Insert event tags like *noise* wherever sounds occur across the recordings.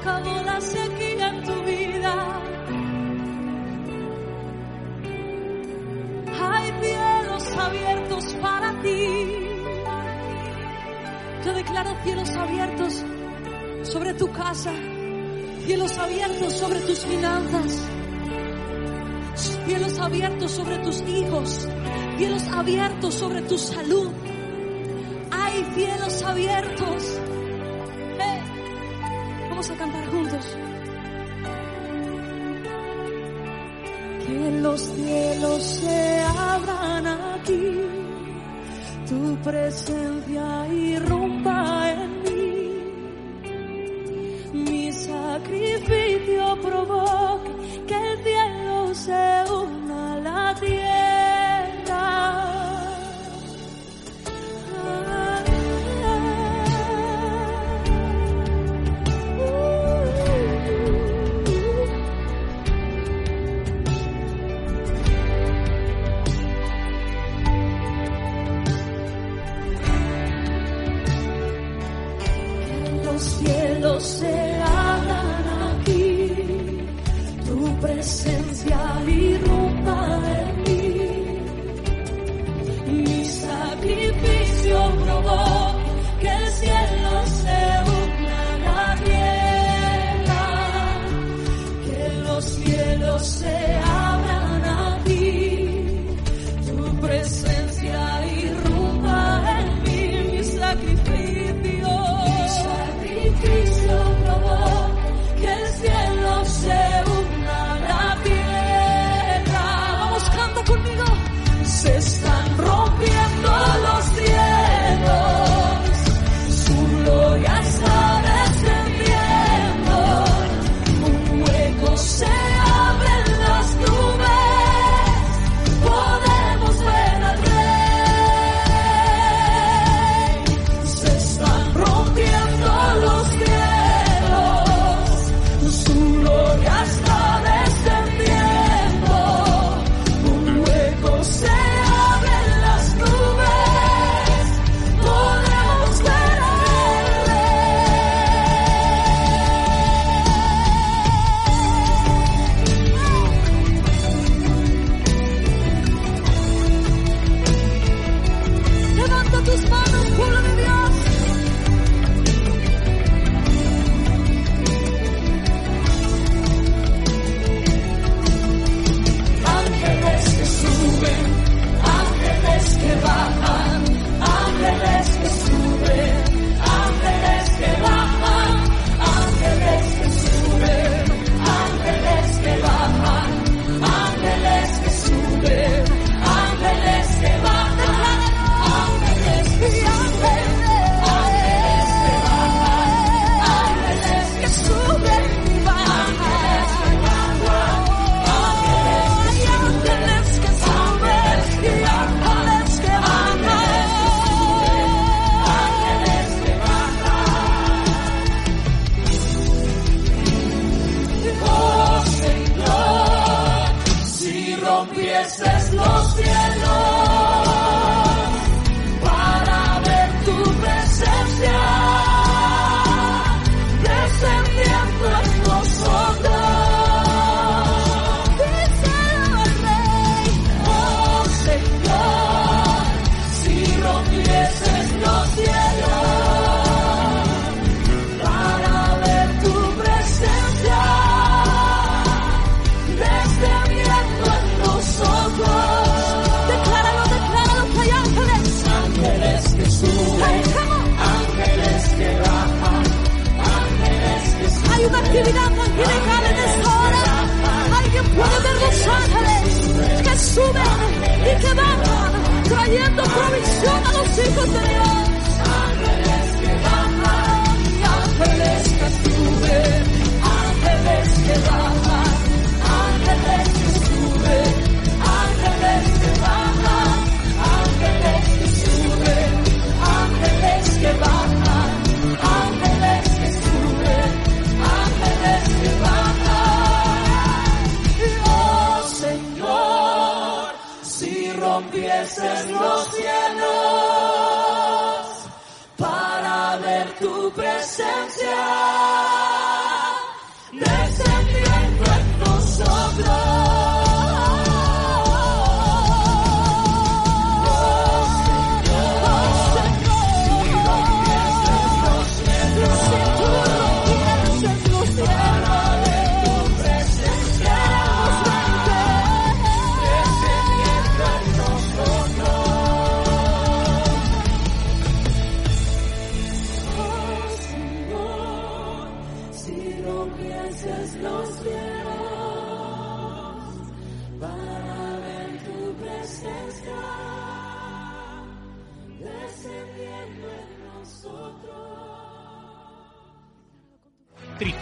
acabó la sequía en tu vida. Hay cielos abiertos para ti. Yo declaro cielos abiertos sobre tu casa, cielos abiertos sobre tus finanzas, cielos abiertos sobre tus hijos, cielos abiertos sobre tu salud. Hay cielos abiertos Vamos a cantar juntos. Que los cielos se abran aquí, tu presencia irrumpa en mí. Mi sacrificio provoca que el cielo se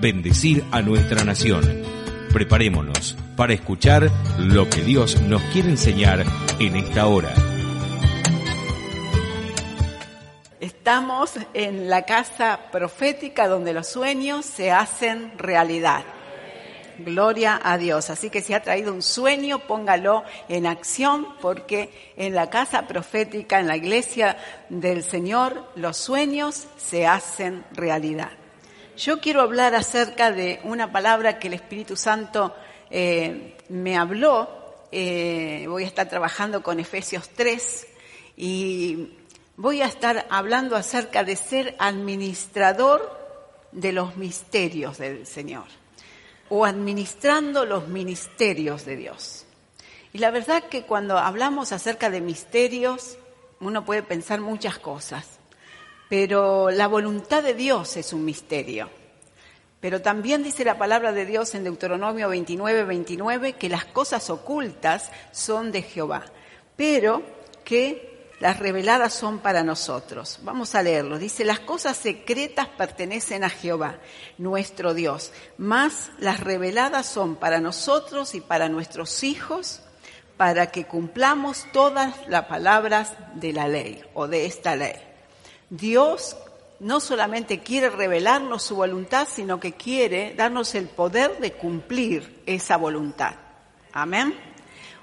bendecir a nuestra nación. Preparémonos para escuchar lo que Dios nos quiere enseñar en esta hora. Estamos en la casa profética donde los sueños se hacen realidad. Gloria a Dios. Así que si ha traído un sueño, póngalo en acción porque en la casa profética, en la iglesia del Señor, los sueños se hacen realidad. Yo quiero hablar acerca de una palabra que el Espíritu Santo eh, me habló. Eh, voy a estar trabajando con Efesios 3 y voy a estar hablando acerca de ser administrador de los misterios del Señor o administrando los ministerios de Dios. Y la verdad que cuando hablamos acerca de misterios, uno puede pensar muchas cosas. Pero la voluntad de Dios es un misterio. Pero también dice la palabra de Dios en Deuteronomio 29, 29 que las cosas ocultas son de Jehová, pero que las reveladas son para nosotros. Vamos a leerlo. Dice, las cosas secretas pertenecen a Jehová, nuestro Dios, más las reveladas son para nosotros y para nuestros hijos, para que cumplamos todas las palabras de la ley o de esta ley. Dios no solamente quiere revelarnos su voluntad, sino que quiere darnos el poder de cumplir esa voluntad. Amén.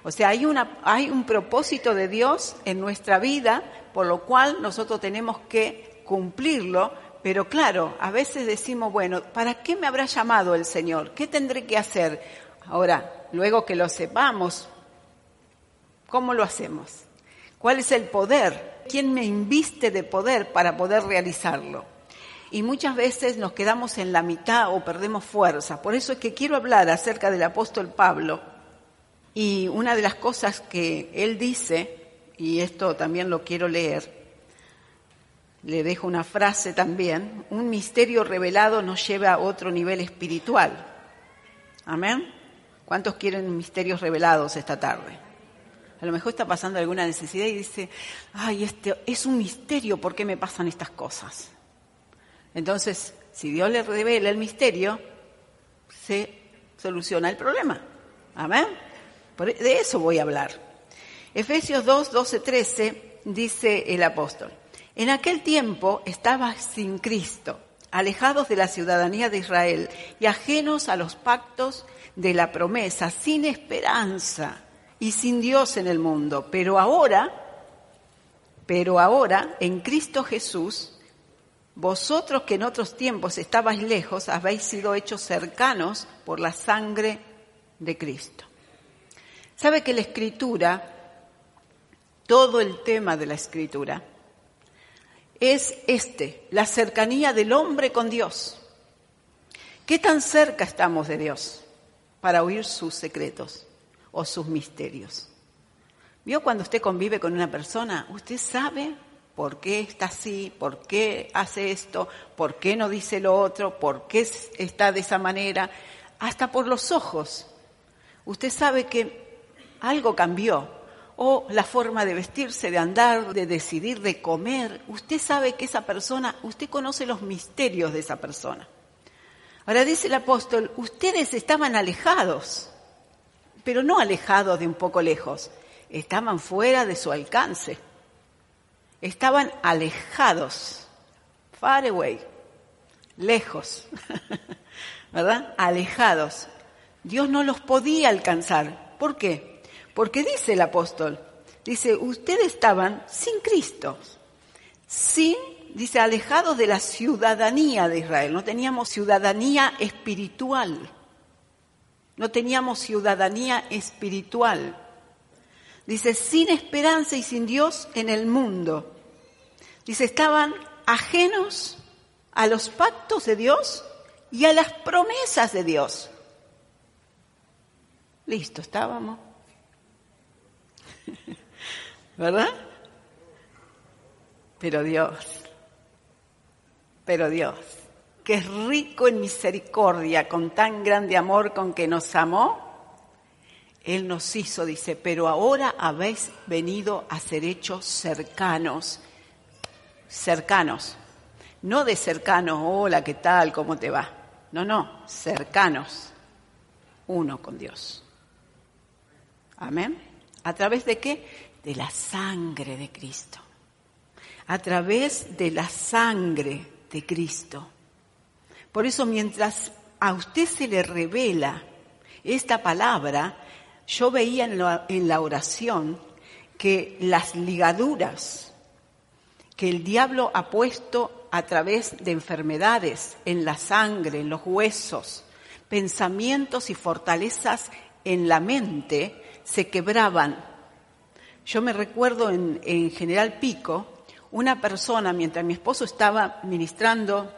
O sea, hay, hay un propósito de Dios en nuestra vida, por lo cual nosotros tenemos que cumplirlo, pero claro, a veces decimos, bueno, ¿para qué me habrá llamado el Señor? ¿Qué tendré que hacer? Ahora, luego que lo sepamos, ¿cómo lo hacemos? ¿Cuál es el poder ¿Quién me inviste de poder para poder realizarlo? Y muchas veces nos quedamos en la mitad o perdemos fuerza. Por eso es que quiero hablar acerca del apóstol Pablo. Y una de las cosas que él dice, y esto también lo quiero leer, le dejo una frase también, un misterio revelado nos lleva a otro nivel espiritual. Amén. ¿Cuántos quieren misterios revelados esta tarde? A lo mejor está pasando alguna necesidad y dice, ay, este es un misterio por qué me pasan estas cosas. Entonces, si Dios le revela el misterio, se soluciona el problema. Amén. De eso voy a hablar. Efesios 2, 12, 13 dice el apóstol, en aquel tiempo estabas sin Cristo, alejados de la ciudadanía de Israel y ajenos a los pactos de la promesa, sin esperanza y sin Dios en el mundo. Pero ahora, pero ahora, en Cristo Jesús, vosotros que en otros tiempos estabais lejos, habéis sido hechos cercanos por la sangre de Cristo. ¿Sabe que la escritura, todo el tema de la escritura, es este, la cercanía del hombre con Dios? ¿Qué tan cerca estamos de Dios para oír sus secretos? O sus misterios. ¿Vio cuando usted convive con una persona? Usted sabe por qué está así, por qué hace esto, por qué no dice lo otro, por qué está de esa manera, hasta por los ojos. Usted sabe que algo cambió o la forma de vestirse, de andar, de decidir, de comer. Usted sabe que esa persona, usted conoce los misterios de esa persona. Ahora dice el apóstol, ustedes estaban alejados, pero no alejados de un poco lejos, estaban fuera de su alcance, estaban alejados, far away, lejos, *laughs* ¿verdad? Alejados. Dios no los podía alcanzar. ¿Por qué? Porque dice el apóstol, dice, ustedes estaban sin Cristo, sin, dice, alejados de la ciudadanía de Israel. No teníamos ciudadanía espiritual. No teníamos ciudadanía espiritual. Dice, sin esperanza y sin Dios en el mundo. Dice, estaban ajenos a los pactos de Dios y a las promesas de Dios. Listo, estábamos. *laughs* ¿Verdad? Pero Dios, pero Dios, que es rico en misericordia, con tan grande amor con que nos amó, Él nos hizo, dice, pero ahora habéis venido a ser hechos cercanos, cercanos, no de cercanos, hola, ¿qué tal? ¿Cómo te va? No, no, cercanos, uno con Dios. Amén. ¿A través de qué? De la sangre de Cristo. A través de la sangre de Cristo. Por eso mientras a usted se le revela esta palabra, yo veía en la, oración que las ligaduras que el diablo ha puesto a través de enfermedades en la sangre, en los huesos, pensamientos y fortalezas en la mente, se quebraban. Yo me recuerdo en General Pico, una persona, mientras mi esposo estaba ministrando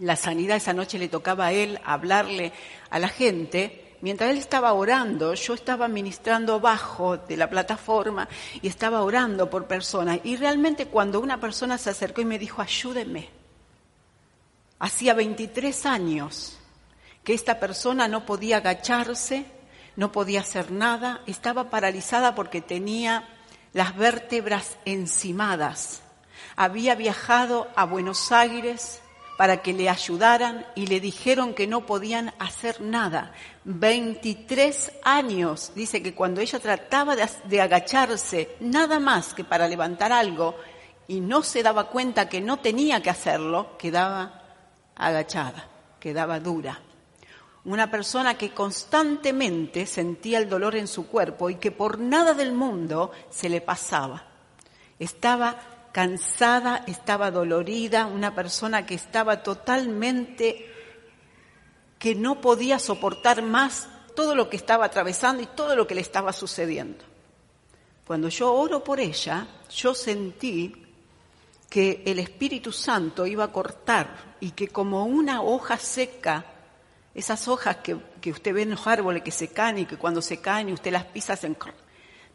la sanidad, esa noche le tocaba a él hablarle a la gente, mientras él estaba orando, yo estaba ministrando abajo de la plataforma y estaba orando por personas. Y realmente cuando una persona se acercó y me dijo, ayúdeme, hacía 23 años que esta persona no podía agacharse, no podía hacer nada, estaba paralizada porque tenía las vértebras encimadas. Había viajado a Buenos Aires para que le ayudaran y le dijeron que no podían hacer nada. 23 años, dice que cuando ella trataba de, agacharse, nada más que para levantar algo, y no se daba cuenta que no tenía que hacerlo, quedaba agachada, quedaba dura una persona que constantemente sentía el dolor en su cuerpo y que por nada del mundo se le pasaba. Estaba cansada, estaba dolorida, una persona que estaba totalmente, que no podía soportar más todo lo que estaba atravesando y todo lo que le estaba sucediendo. Cuando yo oro por ella, yo sentí que el Espíritu Santo iba a cortar y que como una hoja seca esas hojas que, que, usted ve en los árboles que se caen y que cuando se caen y usted las pisa hacen...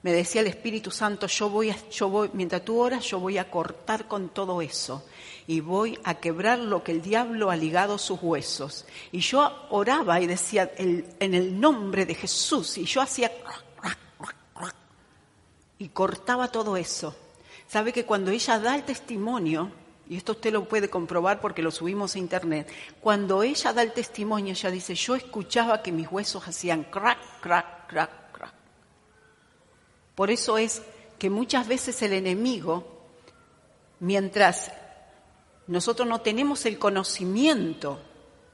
Me decía el Espíritu Santo, yo voy, a, yo voy, mientras tú oras, yo voy a cortar con todo eso y voy a quebrar lo que el diablo ha ligado sus huesos. Y yo oraba y decía, en el nombre de Jesús, y yo hacía... Y cortaba todo eso. ¿Sabe que cuando ella da el testimonio, y esto usted lo puede comprobar porque lo subimos a internet, cuando ella da el testimonio, ella dice, yo escuchaba que mis huesos hacían crack, crack, crack. Por eso es que muchas veces el enemigo, mientras nosotros no tenemos el conocimiento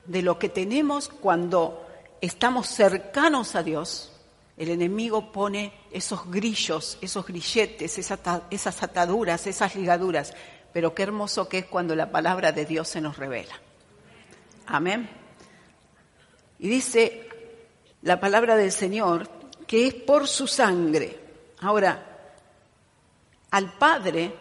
de lo que tenemos cuando estamos cercanos a Dios, el enemigo pone esos grillos, esos grilletes, esas ataduras, esas ligaduras pero qué hermoso que es cuando la palabra de Dios se nos revela. Amén. Y dice la palabra del Señor que es por su sangre. Ahora, al Padre,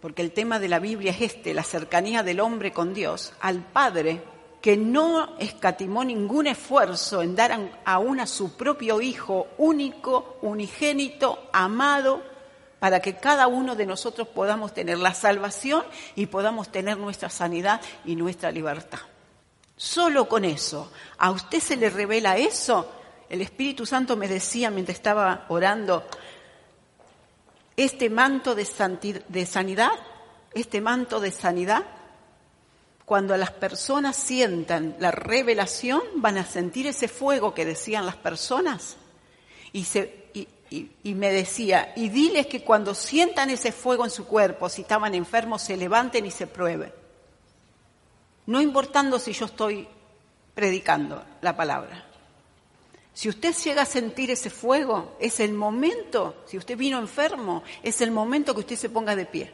porque el tema de la Biblia es este, la cercanía del hombre con Dios, al Padre que no escatimó ningún esfuerzo en dar aún a su propio Hijo único, unigénito, amado, para que cada uno de nosotros podamos tener la salvación y podamos tener nuestra sanidad y nuestra libertad. Solo con eso, a usted se le revela eso. El Espíritu Santo me decía mientras estaba orando, este manto de, de sanidad, este manto de sanidad, cuando las personas sientan la revelación, van a sentir ese fuego que decían las personas. Y- y me decía, y diles que cuando sientan ese fuego en su cuerpo, si estaban enfermos, se levanten y se prueben. No importando si yo estoy predicando la palabra. Si usted llega a sentir ese fuego, es el momento, si usted vino enfermo, es el momento que usted se ponga de pie.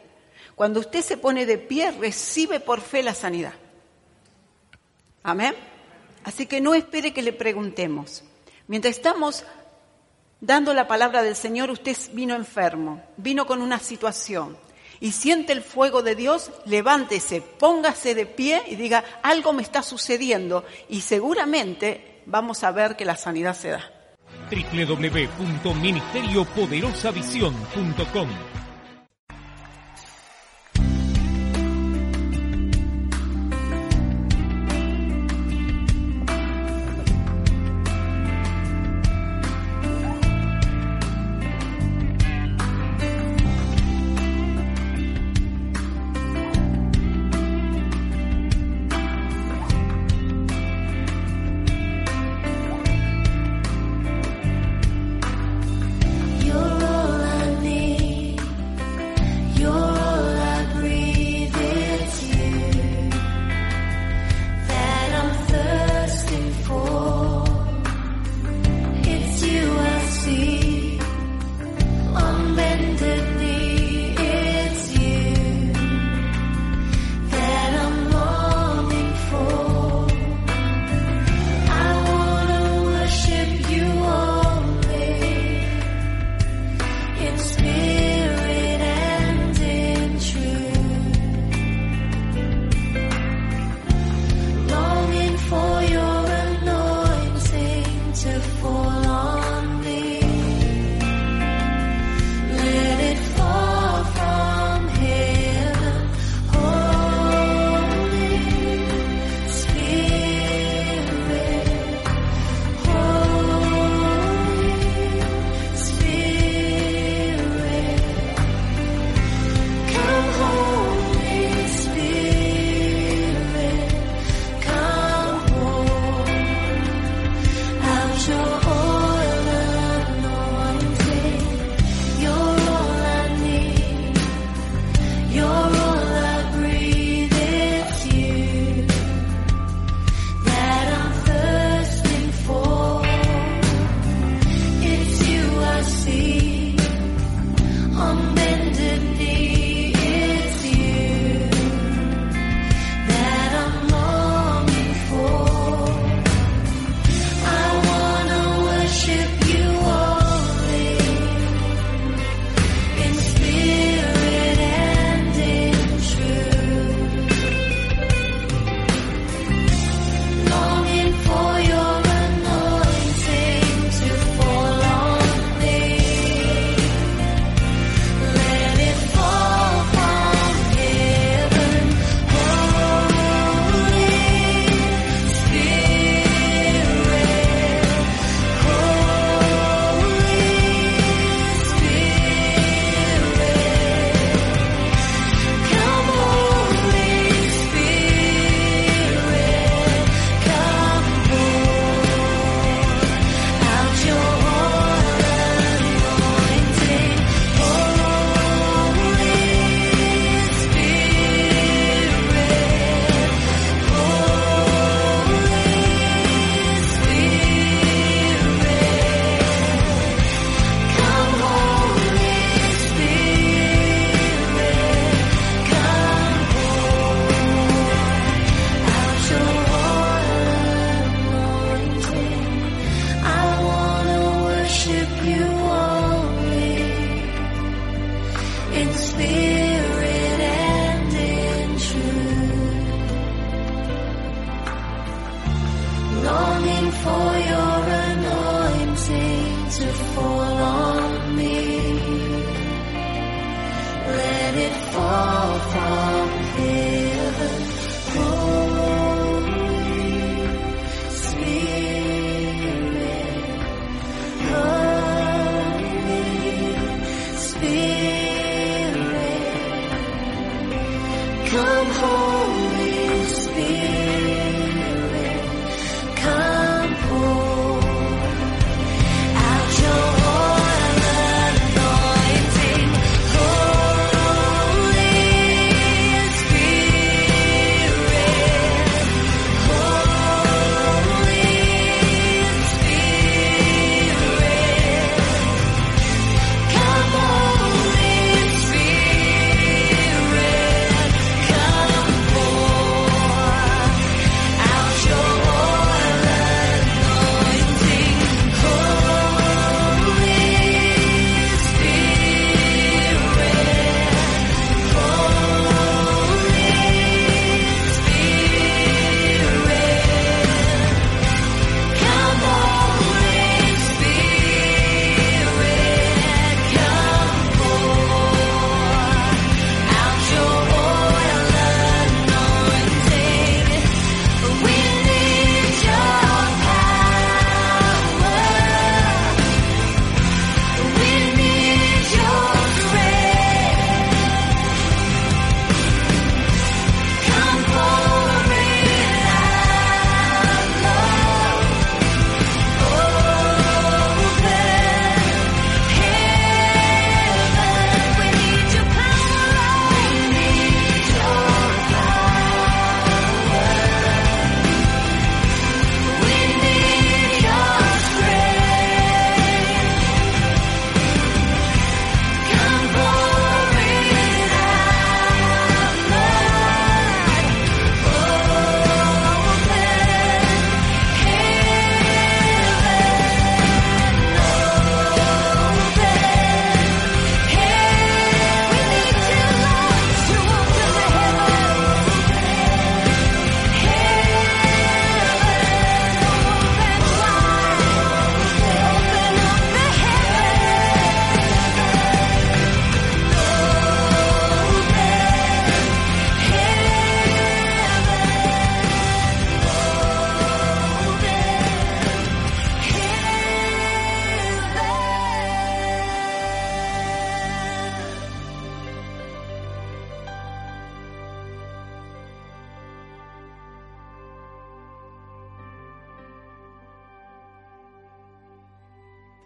Cuando usted se pone de pie, recibe por fe la sanidad. Amén. Así que no espere que le preguntemos. Mientras estamos dando la palabra del Señor, usted vino enfermo, vino con una situación y siente el fuego de Dios, levántese, póngase de pie y diga, algo me está sucediendo y seguramente vamos a ver que la sanidad se da. www.ministeriopoderosavisión.com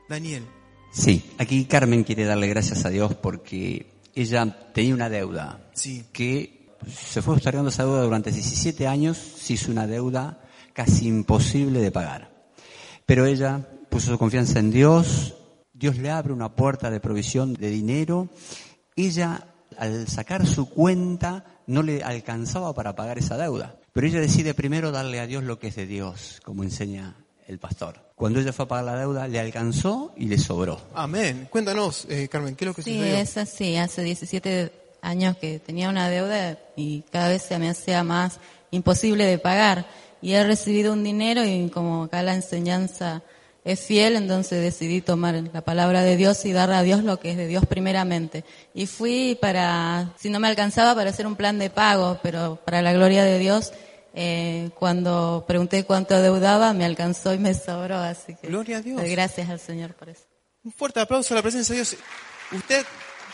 Daniel, Sí, aquí Carmen quiere darle gracias a Dios porque ella tenía una deuda Sí. que se fue postergando esa deuda durante 17 años, se hizo una deuda casi imposible de pagar. Pero ella puso su confianza en Dios, Dios le abre una puerta de provisión de dinero, ella al sacar su cuenta no le alcanzaba para pagar esa deuda, pero ella decide primero darle a Dios lo que es de Dios, como enseña el pastor. Cuando ella fue a pagar la deuda, le alcanzó y le sobró. amén. Cuéntanos, eh, Carmen, ¿qué es lo que Sí, sucedió? es así. Hace 17 años que tenía una deuda y cada vez se me hacía más imposible de pagar. Y he recibido un dinero y como acá la enseñanza es fiel, entonces decidí tomar la palabra de Dios y darle a Dios lo que es de Dios primeramente. Y fui para, si no me alcanzaba, para hacer un plan de pago, pero para la gloria de Dios, eh, cuando pregunté cuánto deudaba, me alcanzó y me sobró, así que Gloria a Dios. doy gracias al Señor por eso. Un fuerte aplauso a la presencia de Dios. ¿Usted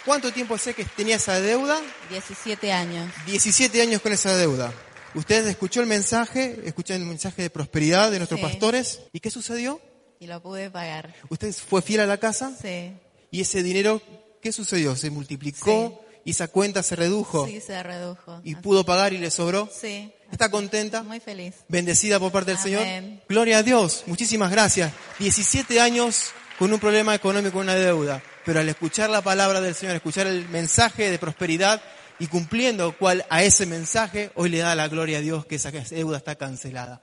cuánto tiempo hace que tenía esa deuda? 17 años. 17 años con esa deuda. Usted escuchó el mensaje, escuchó el mensaje de prosperidad de nuestros Sí. pastores. ¿Y qué sucedió? Y lo pude pagar. ¿Usted fue fiel a la casa? Sí. ¿Y ese dinero, qué sucedió? ¿Se multiplicó y esa cuenta se redujo? Sí, se redujo. ¿Y pudo pagar y le sobró? Sí. ¿Está contenta? Muy feliz. Bendecida por parte del Señor. Amén. Gloria a Dios. Muchísimas gracias. 17 años con un problema económico, una deuda. Pero al escuchar la palabra del Señor, escuchar el mensaje de prosperidad y cumpliendo cual a ese mensaje, hoy le da la gloria a Dios que esa deuda está cancelada.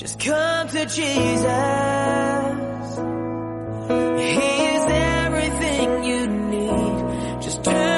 Just come to Jesus. He is everything you need. Just turn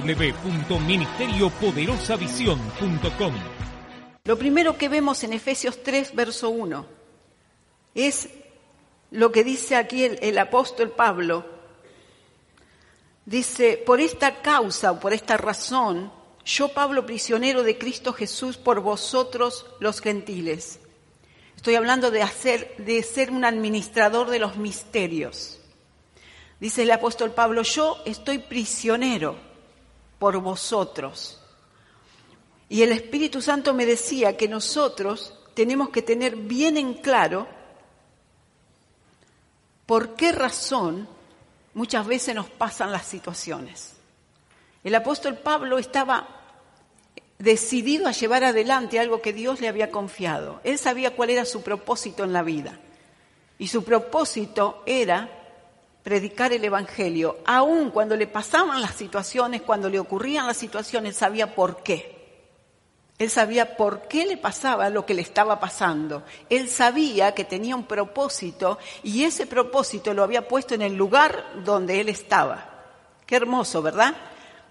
www.ministeriopoderosavisión.com. Lo primero que vemos en Efesios 3, verso 1, es lo que dice aquí el, el apóstol Pablo. Dice, por esta causa o por esta razón, yo Pablo, prisionero de Cristo Jesús, por vosotros los gentiles. Estoy hablando de, hacer, de ser un administrador de los misterios. Dice el apóstol Pablo, yo estoy prisionero por vosotros. Y el Espíritu Santo me decía que nosotros tenemos que tener bien en claro por qué razón muchas veces nos pasan las situaciones. El apóstol Pablo estaba decidido a llevar adelante algo que Dios le había confiado. Él sabía cuál era su propósito en la vida. Y su propósito era predicar el Evangelio. Aun cuando le pasaban las situaciones, cuando le ocurrían las situaciones, sabía por qué. Él sabía por qué le pasaba lo que le estaba pasando. Él sabía que tenía un propósito y ese propósito lo había puesto en el lugar donde él estaba. Qué hermoso, ¿verdad?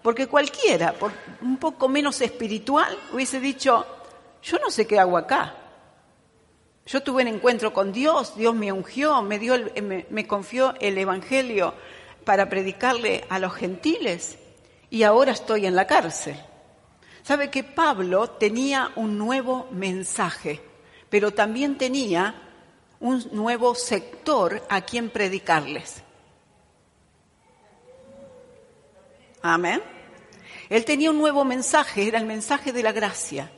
Porque cualquiera, por un poco menos espiritual, hubiese dicho, yo no sé qué hago acá. Yo tuve un encuentro con Dios, Dios me ungió, me, dio me, me confió el Evangelio para predicarle a los gentiles y ahora estoy en la cárcel. Sabe que Pablo tenía un nuevo mensaje, pero también tenía un nuevo sector a quien predicarles. Amén. Él tenía un nuevo mensaje, era el mensaje de la gracia.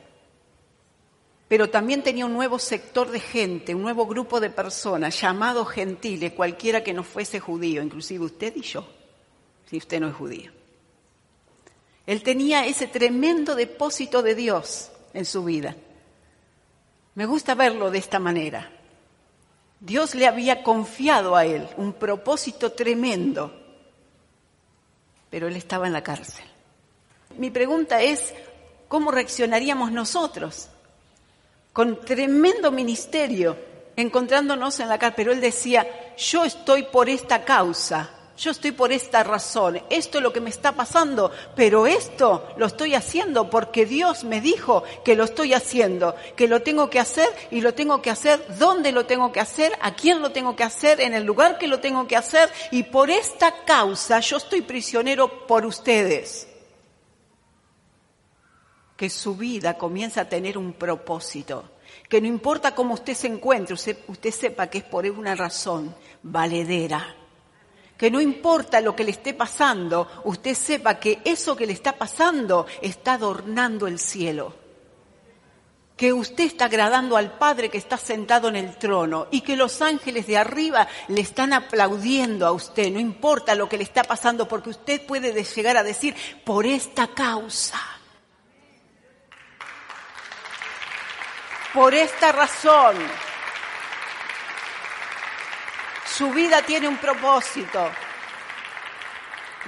Pero también tenía un nuevo sector de gente, un nuevo grupo de personas llamados gentiles, cualquiera que no fuese judío, inclusive usted y yo, si usted no es judío. Él tenía ese tremendo depósito de Dios en su vida. Me gusta verlo de esta manera. Dios le había confiado a él un propósito tremendo, pero él estaba en la cárcel. Mi pregunta es, ¿cómo reaccionaríamos nosotros? Con tremendo ministerio, encontrándonos en la cárcel, pero él decía, yo estoy por esta causa, yo estoy por esta razón, esto es lo que me está pasando, pero esto lo estoy haciendo porque Dios me dijo que lo estoy haciendo, que lo tengo que hacer y lo tengo que hacer, dónde lo tengo que hacer, a quién lo tengo que hacer, en el lugar que lo tengo que hacer y por esta causa yo estoy prisionero por ustedes. Que su vida comience a tener un propósito, que no importa cómo usted se encuentre, usted, sepa que es por una razón valedera. Que no importa lo que le esté pasando, usted sepa que eso que le está pasando está adornando el cielo. Que usted está agradando al Padre que está sentado en el trono y que los ángeles de arriba le están aplaudiendo a usted, no importa lo que le está pasando, porque usted puede de- llegar a decir, por esta causa, por esta razón, su vida tiene un propósito.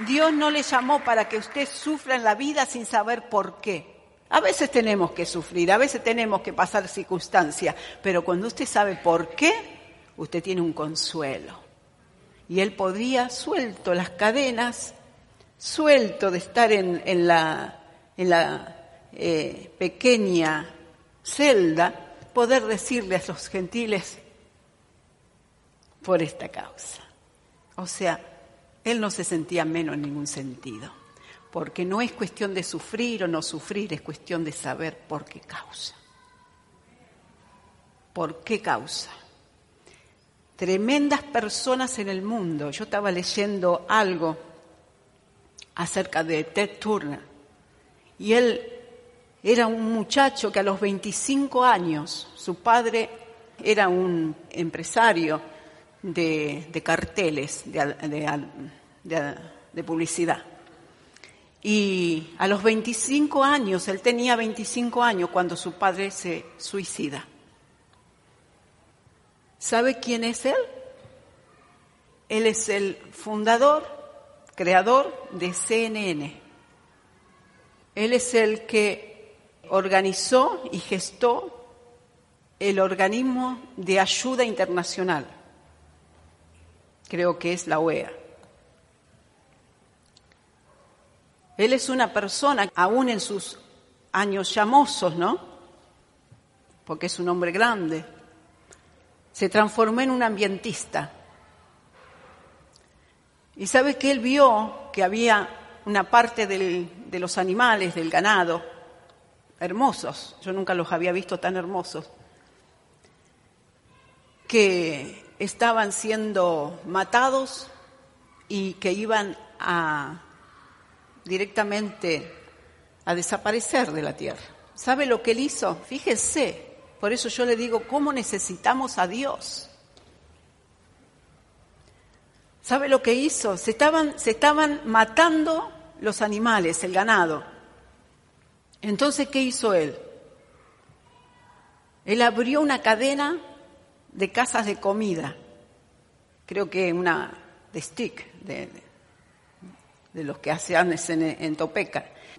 Dios no le llamó para que usted sufra en la vida sin saber por qué. A veces tenemos que sufrir, a veces tenemos que pasar circunstancias, pero cuando usted sabe por qué, usted tiene un consuelo. Y él podría, suelto las cadenas, suelto de estar en, en la, en la eh, pequeña celda, poder decirle a los gentiles, por esta causa. O sea, él no se sentía menos en ningún sentido, porque no es cuestión de sufrir o no sufrir, es cuestión de saber por qué causa. ¿Por qué causa? Tremendas personas en el mundo. Yo estaba leyendo algo acerca de Ted Turner y él era un muchacho que a los 25 años, su padre era un empresario, de, carteles de, de, publicidad. Y a los 25 años, él tenía 25 años cuando su padre se suicida. ¿Sabe quién es él? Él es el fundador, creador de CNN. Él es el que organizó y gestó el organismo de ayuda internacional creo que es la OEA. Él es una persona, aún en sus años llamosos, ¿no? Porque es un hombre grande. Se transformó en un ambientista. Y sabe que él vio que había una parte de los animales, del ganado, hermosos, yo nunca los había visto tan hermosos, que estaban siendo matados y que iban a directamente a desaparecer de la tierra. ¿Sabe lo que él hizo? Fíjese, por eso yo le digo, ¿cómo necesitamos a Dios? ¿Sabe lo que hizo? Se estaban, se estaban matando los animales, el ganado. Entonces, ¿qué hizo él? Él abrió una cadena de casas de comida, creo que una de stick, de, los que hacían en, en.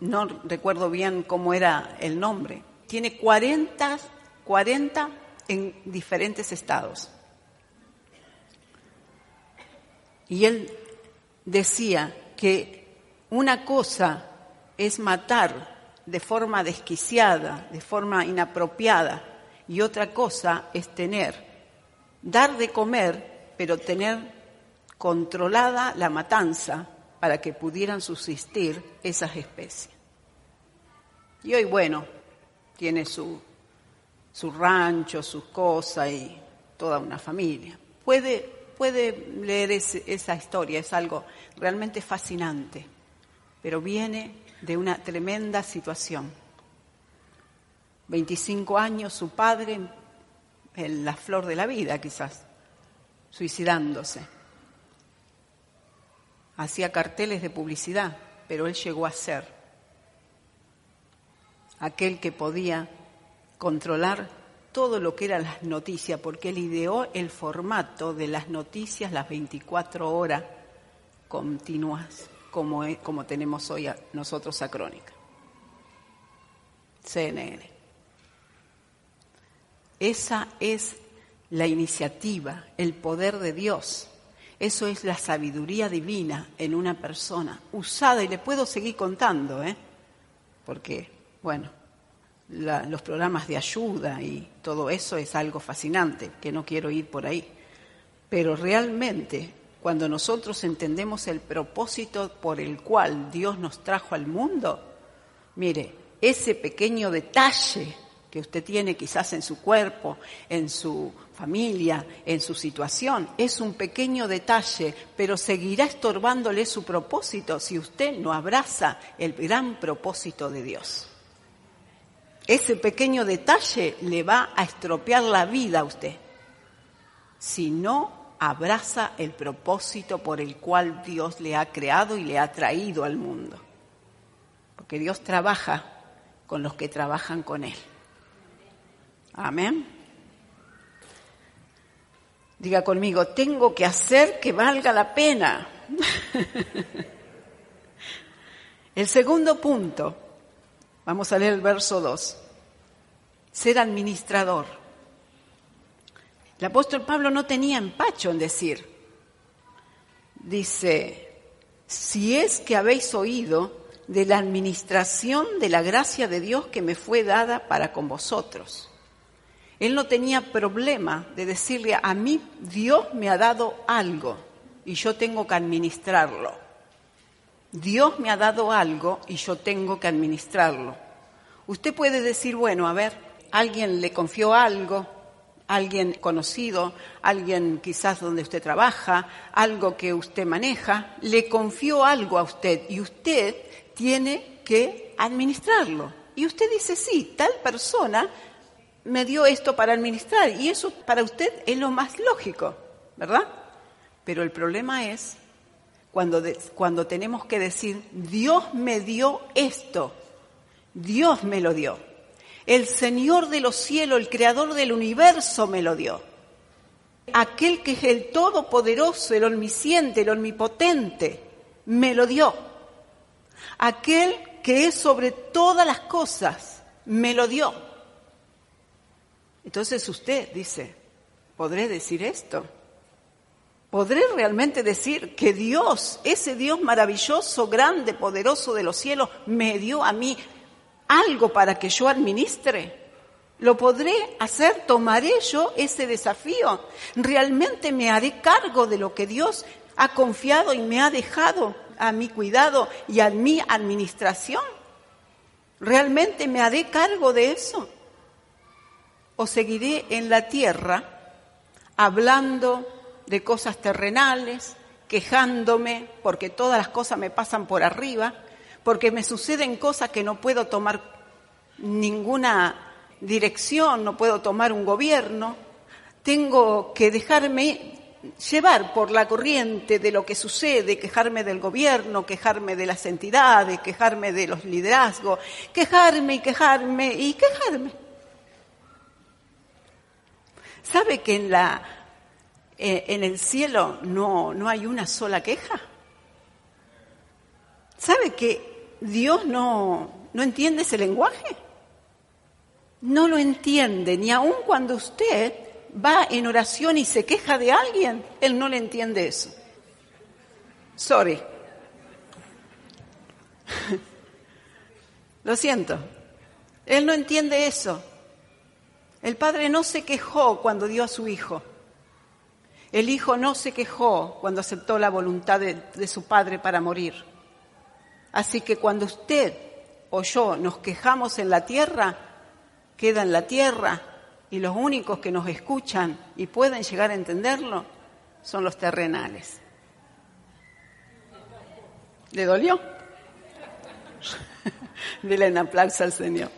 No recuerdo bien cómo era el nombre. Tiene 40, 40 en diferentes estados. Y él decía que una cosa es matar de forma desquiciada, de forma inapropiada, y otra cosa es tener, dar de comer, pero tener controlada la matanza para que pudieran subsistir esas especies. Y hoy, bueno, tiene su, su rancho, sus cosas y toda una familia. Puede, puede leer esa historia, es algo realmente fascinante, pero viene de una tremenda situación. 25 años, su padre en la flor de la vida quizás, suicidándose. Hacía carteles de publicidad, pero él llegó a ser aquel que podía controlar todo lo que eran las noticias, porque él ideó el formato de las noticias las 24 horas continuas, como, es- como tenemos hoy nosotros a Crónica. CNN. Esa es la iniciativa, el poder de Dios. Eso es la sabiduría divina en una persona, usada, y le puedo seguir contando, ¿eh? porque, bueno, los programas de ayuda y todo eso es algo fascinante, que no quiero ir por ahí. Pero realmente, cuando nosotros entendemos el propósito por el cual Dios nos trajo al mundo, mire, ese pequeño detalle que usted tiene quizás en su cuerpo, en su familia, en su situación, es un pequeño detalle, pero seguirá estorbándole su propósito si usted no abraza el gran propósito de Dios. Ese pequeño detalle le va a estropear la vida a usted si no abraza el propósito por el cual Dios le ha creado y le ha traído al mundo. Porque Dios trabaja con los que trabajan con Él. Amén. Diga conmigo, tengo que hacer que valga la pena. *laughs* el segundo punto, vamos a leer el verso 2, ser administrador. El apóstol Pablo no tenía empacho en decir, dice, si es que habéis oído de la administración de la gracia de Dios que me fue dada para con vosotros. Él no tenía problema de decirle, a mí Dios me ha dado algo y yo tengo que administrarlo. Dios me ha dado algo y yo tengo que administrarlo. Usted puede decir, bueno, a ver, alguien le confió algo, alguien conocido, alguien quizás donde usted trabaja, algo que usted maneja, le confió algo a usted y usted tiene que administrarlo. Y usted dice, sí, tal persona me dio esto para administrar y eso para usted es lo más lógico, ¿verdad? Pero el problema es cuando, cuando tenemos que decir, Dios me dio esto, Dios me lo dio. El Señor de los cielos, el Creador del universo me lo dio. Aquel que es el Todopoderoso, el Omnisciente, el Omnipotente, me lo dio. Aquel que es sobre todas las cosas, me lo dio. Entonces usted dice, ¿podré decir esto? ¿Podré realmente decir que Dios, ese Dios maravilloso, grande, poderoso de los cielos, me dio a mí algo para que yo administre? ¿Lo podré hacer? ¿Tomaré yo ese desafío? ¿Realmente me haré cargo de lo que Dios ha confiado y me ha dejado a mi cuidado y a mi administración? ¿Realmente me haré cargo de eso? ¿O seguiré en la tierra hablando de cosas terrenales, quejándome porque todas las cosas me pasan por arriba, porque me suceden cosas que no puedo tomar ninguna dirección, no puedo tomar un gobierno, tengo que dejarme llevar por la corriente de lo que sucede, quejarme del gobierno, quejarme de las entidades, quejarme de los liderazgos, quejarme y quejarme y quejarme. ¿Sabe que en, la, eh, en el cielo no, no hay una sola queja? ¿Sabe que Dios no, no entiende ese lenguaje? No lo entiende, ni aun cuando usted va en oración y se queja de alguien, Él no le entiende eso. Sorry. *laughs* Lo siento. Él no entiende eso. El padre no se quejó cuando dio a su hijo. El hijo no se quejó cuando aceptó la voluntad de, de, su padre para morir. Así que cuando usted o yo nos quejamos en la tierra, queda en la tierra y los únicos que nos escuchan y pueden llegar a entenderlo son los terrenales. ¿Le dolió? *laughs* Dile un aplauso al Señor.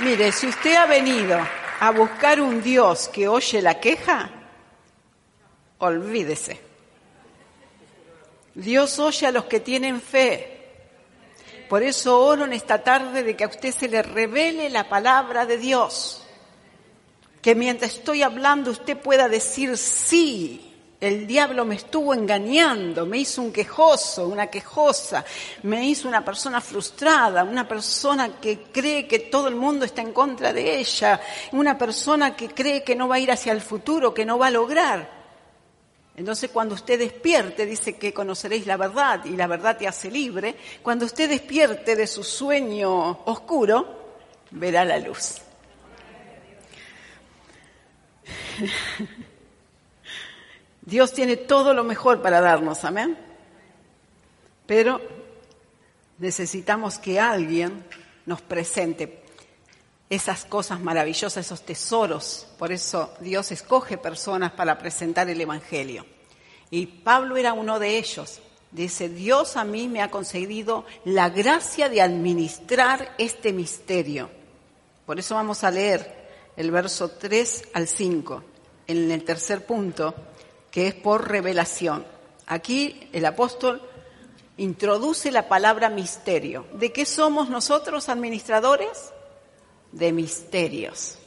Mire, si usted ha venido a buscar un Dios que oye la queja, olvídese. Dios oye a los que tienen fe. Por eso oro en esta tarde de que a usted se le revele la palabra de Dios. Que mientras estoy hablando usted pueda decir sí. El diablo me estuvo engañando, me hizo un quejoso, una quejosa, me hizo una persona frustrada, una persona que cree que todo el mundo está en contra de ella, una persona que cree que no va a ir hacia el futuro, que no va a lograr. Entonces cuando usted despierte, dice que conoceréis la verdad y la verdad te hace libre, cuando usted despierte de su sueño oscuro, verá la luz. Dios tiene todo lo mejor para darnos, amén. Pero necesitamos que alguien nos presente esas cosas maravillosas, esos tesoros. Por eso Dios escoge personas para presentar el Evangelio. Y Pablo era uno de ellos. Dice, Dios a mí me ha concedido la gracia de administrar este misterio. Por eso vamos a leer el verso 3 al 5, en el tercer punto, que es por revelación. Aquí el apóstol introduce la palabra misterio. ¿De qué somos nosotros administradores? de misterios,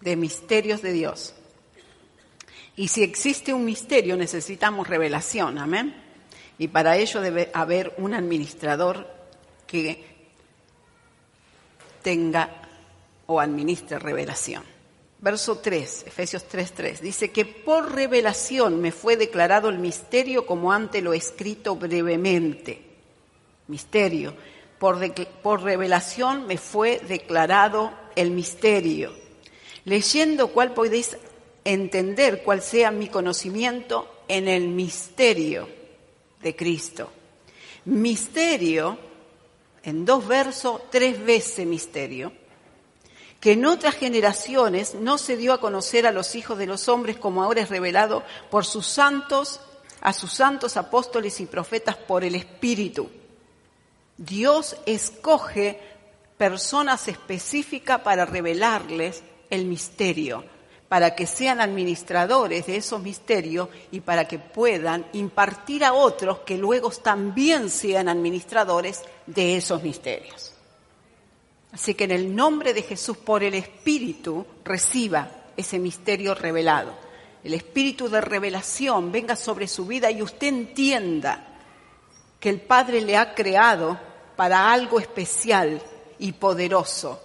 de misterios de Dios. Y si existe un misterio, necesitamos revelación, amén. Y para ello debe haber un administrador que tenga o administre revelación. Verso 3, Efesios 3:3, dice que por revelación me fue declarado el misterio como antes lo escrito brevemente. Misterio por, por revelación me fue declarado el misterio, leyendo cuál podéis entender cuál sea mi conocimiento en el misterio de Cristo. Misterio, en dos versos, tres veces misterio, que en otras generaciones no se dio a conocer a los hijos de los hombres como ahora es revelado por sus santos, a sus santos apóstoles y profetas por el Espíritu Dios escoge personas específicas para revelarles el misterio, para que sean administradores de esos misterios y para que puedan impartir a otros que luego también sean administradores de esos misterios. Así que en el nombre de Jesús, por el Espíritu, reciba ese misterio revelado. El Espíritu de revelación venga sobre su vida y usted entienda que el Padre le ha creado para algo especial y poderoso,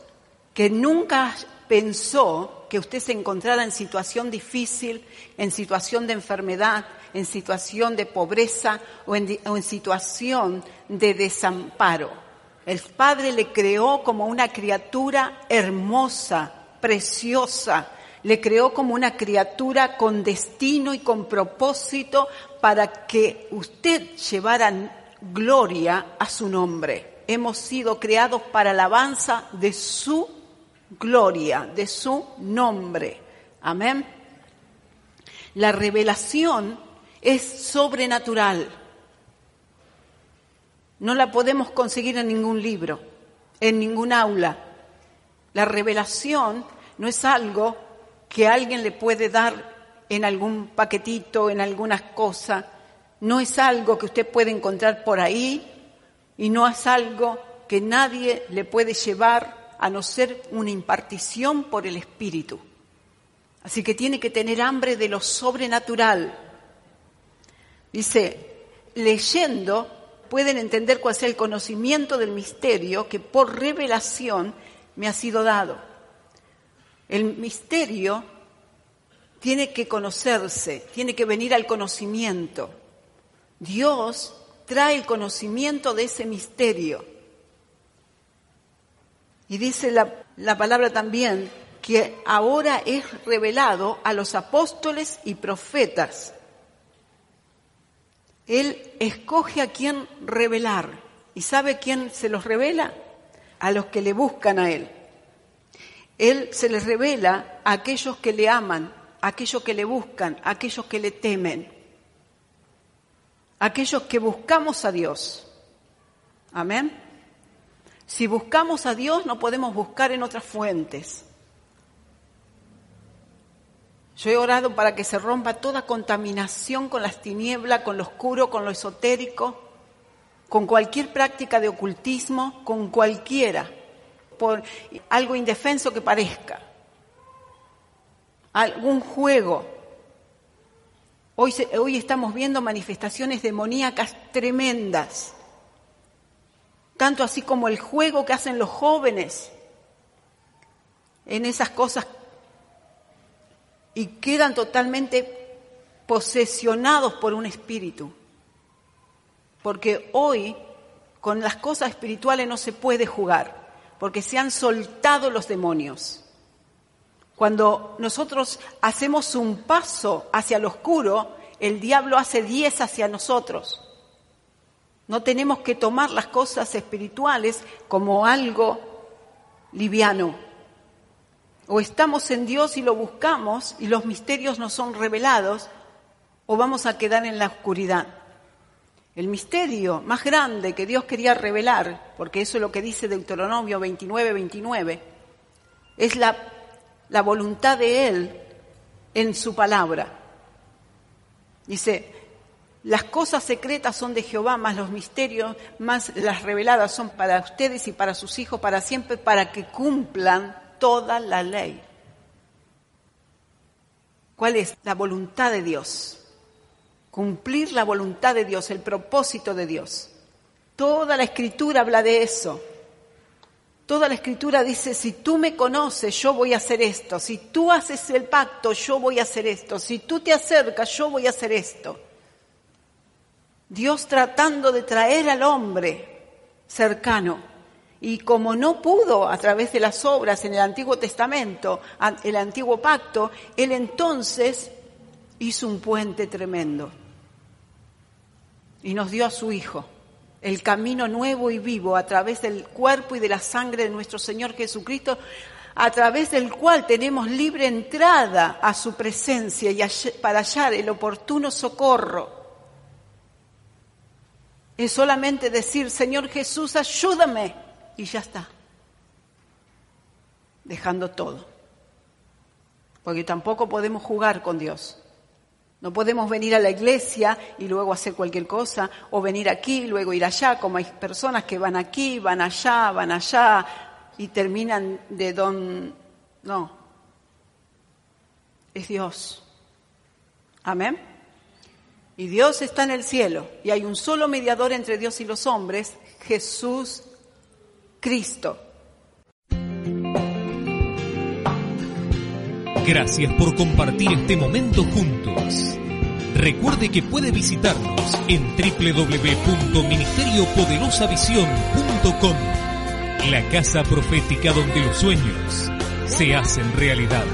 que nunca pensó que usted se encontrara en situación difícil, en situación de enfermedad, en situación de pobreza o en, o en situación de desamparo. El Padre le creó como una criatura hermosa, preciosa, le creó como una criatura con destino y con propósito para que usted llevara gloria a su nombre. Hemos sido creados para alabanza de su gloria, de su nombre. Amén. La revelación es sobrenatural. No la podemos conseguir en ningún libro, en ningún aula. La revelación no es algo que alguien le puede dar en algún paquetito, en algunas cosas. No es algo que usted puede encontrar por ahí y no es algo que nadie le puede llevar a no ser una impartición por el Espíritu. Así que tiene que tener hambre de lo sobrenatural. Dice, leyendo pueden entender cuál es el conocimiento del misterio que por revelación me ha sido dado. El misterio tiene que conocerse, tiene que venir al conocimiento. Dios trae el conocimiento de ese misterio. Y dice la, la palabra también que ahora es revelado a los apóstoles y profetas. Él escoge a quién revelar. ¿Y sabe quién se los revela? A los que le buscan a Él. Él se les revela a aquellos que le aman, a aquellos que le buscan, a aquellos que le temen, a aquellos que buscamos a Dios. Amén. Si buscamos a Dios no podemos buscar en otras fuentes. Yo he orado para que se rompa toda contaminación con las tinieblas, con lo oscuro, con lo esotérico, con cualquier práctica de ocultismo, con cualquiera, por algo indefenso que parezca, algún juego. Hoy, hoy estamos viendo manifestaciones demoníacas tremendas, tanto así como el juego que hacen los jóvenes en esas cosas y quedan totalmente posesionados por un espíritu. Porque hoy con las cosas espirituales no se puede jugar, porque se han soltado los demonios. Cuando nosotros hacemos un paso hacia lo oscuro, el diablo hace diez hacia nosotros. No tenemos que tomar las cosas espirituales como algo liviano. O estamos en Dios y lo buscamos y los misterios nos son revelados, o vamos a quedar en la oscuridad. El misterio más grande que Dios quería revelar, porque eso es lo que dice Deuteronomio 29, 29, es la, la voluntad de Él en su palabra. Dice, las cosas secretas son de Jehová, más los misterios, más las reveladas son para ustedes y para sus hijos para siempre, para que cumplan toda la ley. ¿Cuál es la voluntad de Dios? Cumplir la voluntad de Dios, el propósito de Dios. Toda la escritura habla de eso. Toda la escritura dice, si tú me conoces, yo voy a hacer esto. Si tú haces el pacto, yo voy a hacer esto. Si tú te acercas, yo voy a hacer esto. Dios tratando de traer al hombre cercano. Y como no pudo a través de las obras en el Antiguo Testamento, el Antiguo Pacto, Él entonces hizo un puente tremendo. Y nos dio a su Hijo el camino nuevo y vivo a través del cuerpo y de la sangre de nuestro Señor Jesucristo, a través del cual tenemos libre entrada a su presencia y para hallar el oportuno socorro. Es solamente decir, Señor Jesús, ayúdame. Y ya está. Dejando todo. Porque tampoco podemos jugar con Dios. No podemos venir a la iglesia y luego hacer cualquier cosa, o venir aquí y luego ir allá, como hay personas que van aquí, van allá, van allá, y terminan de don... No. Es Dios. Amén. Y Dios está en el cielo y hay un solo mediador entre Dios y los hombres, Jesús Cristo. Gracias por compartir este momento juntos. Recuerde que puede visitarnos en www.ministeriopoderosavisión.com, la casa profética donde los sueños se hacen realidad.